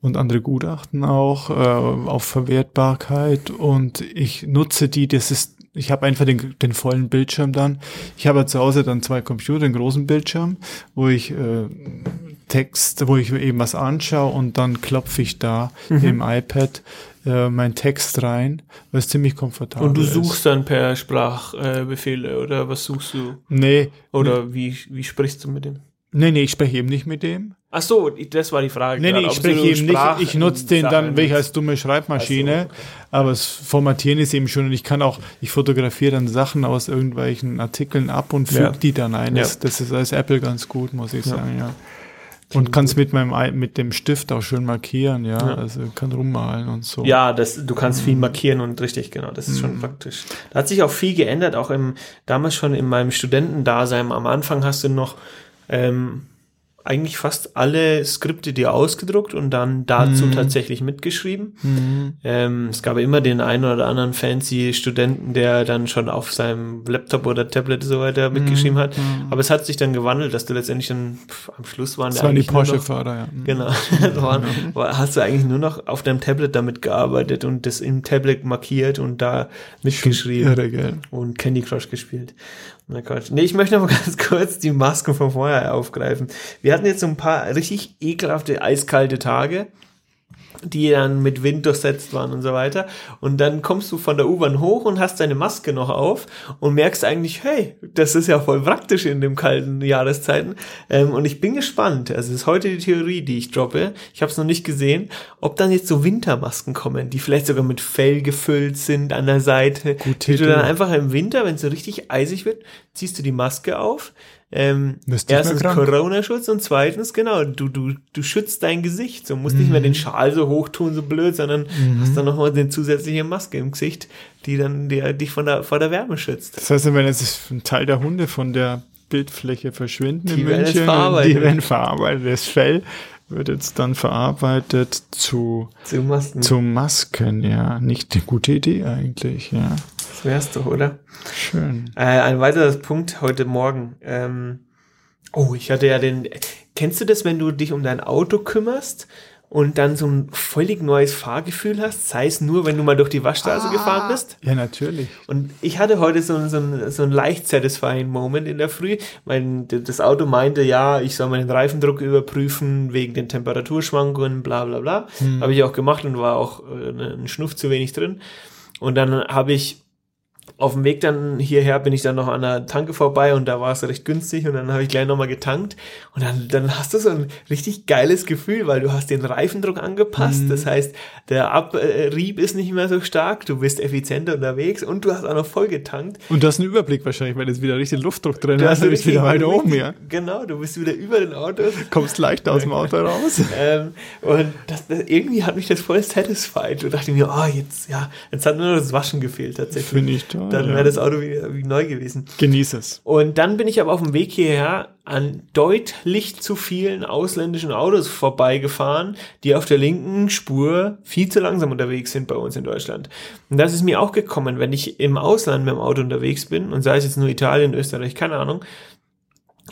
und andere Gutachten auch äh, auf Verwertbarkeit und ich nutze die, das ist ich habe einfach den, den vollen Bildschirm dann. Ich habe zu Hause dann zwei Computer, einen großen Bildschirm, wo ich äh, Text, wo ich eben was anschaue und dann klopfe ich da Mhm. im iPad äh, meinen Text rein, was ziemlich komfortabel Und du ist. suchst dann per Sprachbefehle äh, oder was suchst du? Nee, Oder wie, wie sprichst du mit dem? nee, nee, ich spreche eben nicht mit dem. Ach so, das war die Frage. Nee, nee, ich spreche eben nicht. Sprach- Ich nutze den Sachen dann wirklich als dumme Schreibmaschine. So, okay. Aber das Formatieren ist eben schon und ich kann auch, ich fotografiere dann Sachen aus irgendwelchen Artikeln ab und füge Ja. die dann ein. Das, Ja. das ist als Apple ganz gut, muss ich Ja. sagen, ja. Und kann es mit meinem mit dem Stift auch schön markieren, ja. Ja. Also kann rummalen und so. Ja, das, du kannst viel markieren und richtig, genau, das ist Mhm. schon praktisch. Da hat sich auch viel geändert, auch im, damals schon in meinem Studentendasein. Am Anfang hast du noch ähm, eigentlich fast alle Skripte dir ausgedruckt und dann dazu Mhm. tatsächlich mitgeschrieben. Mhm. Ähm, es gab immer den einen oder anderen fancy Studenten, der dann schon auf seinem Laptop oder Tablet so weiter mitgeschrieben hat. Mhm. Aber es hat sich dann gewandelt, dass du letztendlich dann pff, am Schluss waren Das waren die Porsche-Fahrer, ja. Mhm. Genau. Waren, war, hast du eigentlich nur noch auf deinem Tablet damit gearbeitet und das im Tablet markiert und da mitgeschrieben gell? und Candy Crush gespielt. Na Gott. Nee, ich möchte noch mal ganz kurz die Masken von vorher aufgreifen. Wir hatten jetzt so ein paar richtig ekelhafte, eiskalte Tage, die dann mit Wind durchsetzt waren und so weiter. Und dann kommst du von der U-Bahn hoch und hast deine Maske noch auf und merkst eigentlich, hey, das ist ja voll praktisch in den kalten Jahreszeiten. Ähm, und ich bin gespannt. Also es ist heute die Theorie, die ich droppe. Ich habe es noch nicht gesehen, ob dann jetzt so Wintermasken kommen, die vielleicht sogar mit Fell gefüllt sind an der Seite. Gut, die du dann einfach im Winter, wenn es so richtig eisig wird, ziehst du die Maske auf. Ähm, erstens. Corona-Schutz und zweitens, genau, du, du, du schützt dein Gesicht. So musst nicht mehr Mhm. den Schal so hoch tun, so blöd, sondern hast dann nochmal eine zusätzliche Maske im Gesicht, die dann dir, dich von der, vor der Wärme schützt. Das heißt, wenn jetzt ein Teil der Hunde von der Bildfläche verschwinden Die in München, die werden verarbeitet. Das Fell wird jetzt dann verarbeitet zu, Zu Masken. zu Masken, ja. Nicht eine gute Idee eigentlich, ja. Das wär's doch, oder? Schön. Äh, ein weiterer Punkt heute Morgen. Ähm, oh, ich hatte ja den. Kennst du das, wenn du dich um dein Auto kümmerst und dann so ein völlig neues Fahrgefühl hast, sei es nur, wenn du mal durch die Waschstraße ah, gefahren bist. Ja, natürlich. Und ich hatte heute so, so, ein, so ein leicht satisfying Moment in der Früh. Mein, das Auto meinte, ja, ich soll meinen Reifendruck überprüfen wegen den Temperaturschwankungen, bla bla bla. Hm. Habe ich auch gemacht und war auch äh, ein Schnuff zu wenig drin. Und dann habe ich auf dem Weg dann hierher bin ich dann noch an der Tanke vorbei und da war es recht günstig und dann habe ich gleich nochmal getankt und dann, dann hast du so ein richtig geiles Gefühl, weil du hast den Reifendruck angepasst, mhm. das heißt, der Abrieb ist nicht mehr so stark, du bist effizienter unterwegs und du hast auch noch voll getankt. Und du hast einen Überblick wahrscheinlich, weil jetzt wieder richtig Luftdruck drin du hast, du bist wieder weiter oben, ja. Genau, du bist wieder über den Auto. Kommst leicht aus dem Auto raus. ähm, und das, das, irgendwie hat mich das voll satisfied und dachte mir, oh, jetzt, ja, jetzt hat nur noch das Waschen gefehlt tatsächlich. Finde ich toll dann wäre das Auto wie, wie neu gewesen. Genieß es. Und dann bin ich aber auf dem Weg hierher an deutlich zu vielen ausländischen Autos vorbeigefahren, die auf der linken Spur viel zu langsam unterwegs sind bei uns in Deutschland. Und das ist mir auch gekommen, wenn ich im Ausland mit dem Auto unterwegs bin, und sei es jetzt nur Italien, Österreich, keine Ahnung,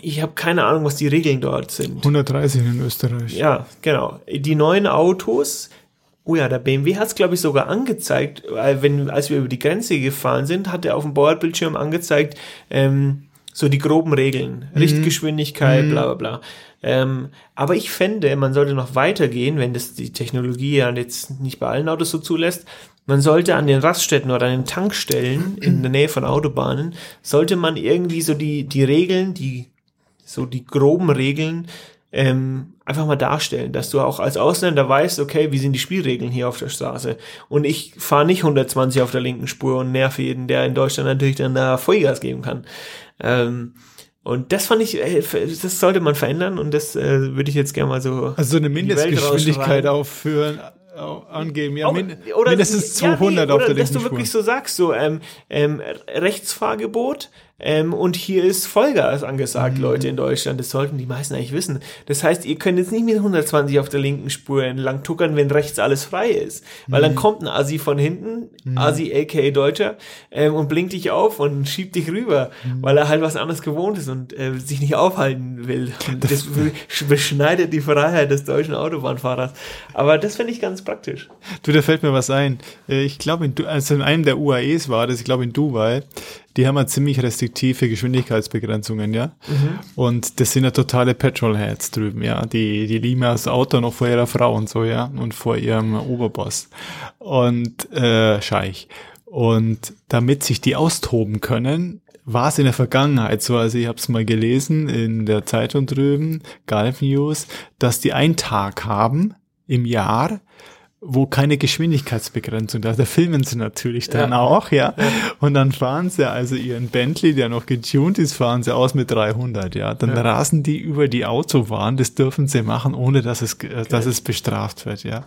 ich habe keine Ahnung, was die Regeln dort sind. 130 in Österreich. Ja, genau. Die neuen Autos Oh ja, der BMW hat es, glaube ich, sogar angezeigt, weil wenn, als wir über die Grenze gefahren sind, hat er auf dem Bordbildschirm angezeigt, ähm, so die groben Regeln, mhm. Richtgeschwindigkeit, mhm. bla bla bla. Ähm, aber ich fände, man sollte noch weitergehen, wenn das die Technologie ja jetzt nicht bei allen Autos so zulässt. Man sollte an den Raststätten oder an den Tankstellen in der Nähe von Autobahnen, sollte man irgendwie so die, die Regeln, die, so die groben Regeln ähm, einfach mal darstellen, dass du auch als Ausländer weißt, okay, wie sind die Spielregeln hier auf der Straße? Und ich fahre nicht 120 auf der linken Spur und nerv jeden, der in Deutschland natürlich dann da Vollgas geben kann. Ähm, und das fand ich, äh, das sollte man verändern und das äh, würde ich jetzt gerne mal so. Also so eine Mindestgeschwindigkeit aufführen, angeben, ja, min oder, mindestens 200 ja, nee, auf der dass du wirklich so sagst, so ähm, ähm, Rechtsfahrgebot, ähm, und hier ist Vollgas angesagt, mhm. Leute in Deutschland. Das sollten die meisten eigentlich wissen. Das heißt, ihr könnt jetzt nicht mit 120 auf der linken Spur entlang tuckern, wenn rechts alles frei ist. Weil mhm. dann kommt ein Asi von hinten, mhm. Asi aka Deutscher, ähm, und blinkt dich auf und schiebt dich rüber, mhm. weil er halt was anderes gewohnt ist und äh, sich nicht aufhalten will. Und das beschneidet die Freiheit des deutschen Autobahnfahrers. Aber das finde ich ganz praktisch. Du, da fällt mir was ein. Äh, ich glaube, also in einem der UAEs war das, ich glaube in Dubai, die haben ja ziemlich restriktive Geschwindigkeitsbegrenzungen, ja. Mhm. Und das sind ja totale Petrolheads drüben, ja. Die, die lieben ja das Auto noch vor ihrer Frau und so, ja. Und vor ihrem Oberboss. Und äh, Scheich. Und damit sich die austoben können, war es in der Vergangenheit so, also ich habe es mal gelesen in der Zeitung drüben, Gulf News, dass die einen Tag haben im Jahr, wo keine Geschwindigkeitsbegrenzung da ist. Da filmen sie natürlich dann ja. auch, ja. Und dann fahren sie also ihren Bentley, der noch getuned ist, fahren sie aus mit 300, ja. Dann ja. rasen die über die Autobahn. Das dürfen sie machen, ohne dass es, okay. dass es bestraft wird, ja.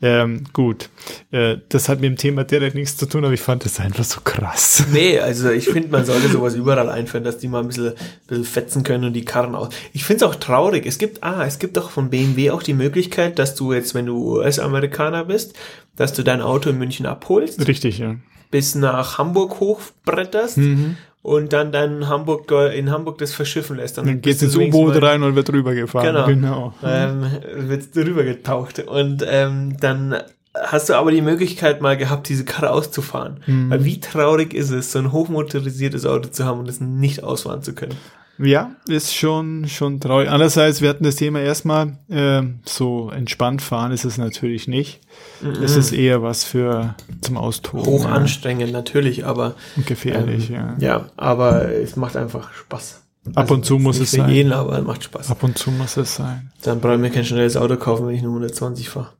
Ähm, gut. Äh, das hat mit dem Thema direkt nichts zu tun, aber ich fand das einfach so krass. Nee, also ich finde, man sollte sowas überall einführen, dass die mal ein bisschen, ein bisschen fetzen können und die Karren aus. Ich finde es auch traurig. Es gibt, ah, es gibt doch von BMW auch die Möglichkeit, dass du jetzt, wenn du US-Amerikaner Amerikaner bist, dass du dein Auto in München abholst. Richtig, ja. Bis nach Hamburg hochbretterst mhm. und dann dein Hamburg in Hamburg das verschiffen lässt. Dann, dann geht ins U-Boot rein und wird rübergefahren. Genau. genau. Ähm, wird rübergetaucht. Und ähm, dann hast du aber die Möglichkeit mal gehabt, diese Karre auszufahren. Mhm. Weil wie traurig ist es, so ein hochmotorisiertes Auto zu haben und es nicht ausfahren zu können. Ja, ist schon, schon traurig. Andererseits, wir hatten das Thema erstmal, äh, so entspannt fahren ist es natürlich nicht. Mhm. Es ist eher was für zum Austoben. Hoch anstrengend, natürlich, aber. gefährlich, ähm, ja. Ja, aber es macht einfach Spaß. Ab also, und zu muss es sein. Jeden, aber es macht Spaß. Ab und zu muss es sein. Dann brauche ich mir kein schnelles Auto kaufen, wenn ich nur 120 fahre.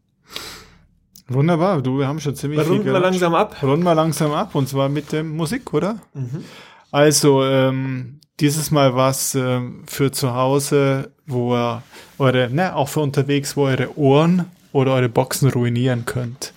Wunderbar, du, wir haben schon ziemlich Runden viel Runden wir langsam ab. Runden wir langsam ab und zwar mit der Musik, oder? Mhm. Also, ähm, dieses Mal was äh, für zu Hause, wo ihr eure, ne, auch für unterwegs, wo eure Ohren oder eure Boxen ruinieren könnt.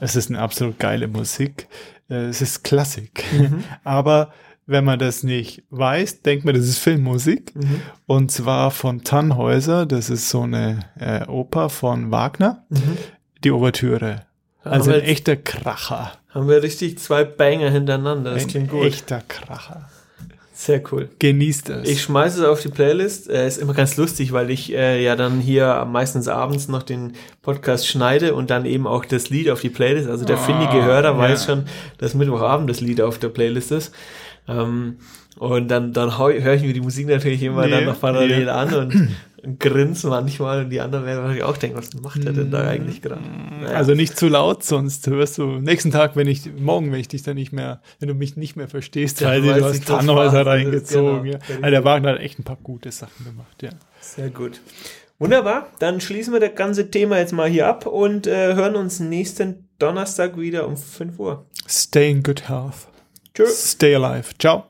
Es ist eine absolut geile Musik. Äh, es ist Klassik. Mhm. Aber wenn man das nicht weiß, denkt man, das ist Filmmusik. Mhm. Und zwar von Tannhäuser. Das ist so eine äh, Oper von Wagner. Mhm. Die Ouvertüre. Also ein echter Kracher. Haben wir richtig zwei Banger hintereinander. Das ein klingt gut. Echter Kracher. Sehr cool. Genießt es. Ich schmeiße es auf die Playlist. Äh, ist immer ganz lustig, weil ich äh, ja dann hier meistens abends noch den Podcast schneide und dann eben auch das Lied auf die Playlist. Also der Ah, findige Hörer ja. weiß schon, dass Mittwochabend das Lied auf der Playlist ist. Ähm, und dann, dann höre ich mir die Musik natürlich immer Nee, dann noch parallel ja. an und, und grinse manchmal und die anderen werden wahrscheinlich auch denken, was macht der denn da eigentlich gerade? Naja. Also nicht zu laut, sonst hörst du nächsten Tag, wenn ich, morgen, wenn ich dich dann nicht mehr, wenn du mich nicht mehr verstehst, Dann weil du hast das Tannhäuser reingezogen. Genau. Ja. Also der Wagner hat echt ein paar gute Sachen gemacht, ja. Sehr gut. Wunderbar, dann schließen wir das ganze Thema jetzt mal hier ab und äh, hören uns nächsten Donnerstag wieder um 5 Uhr. Stay in good health. Tschüss. Stay alive. Ciao.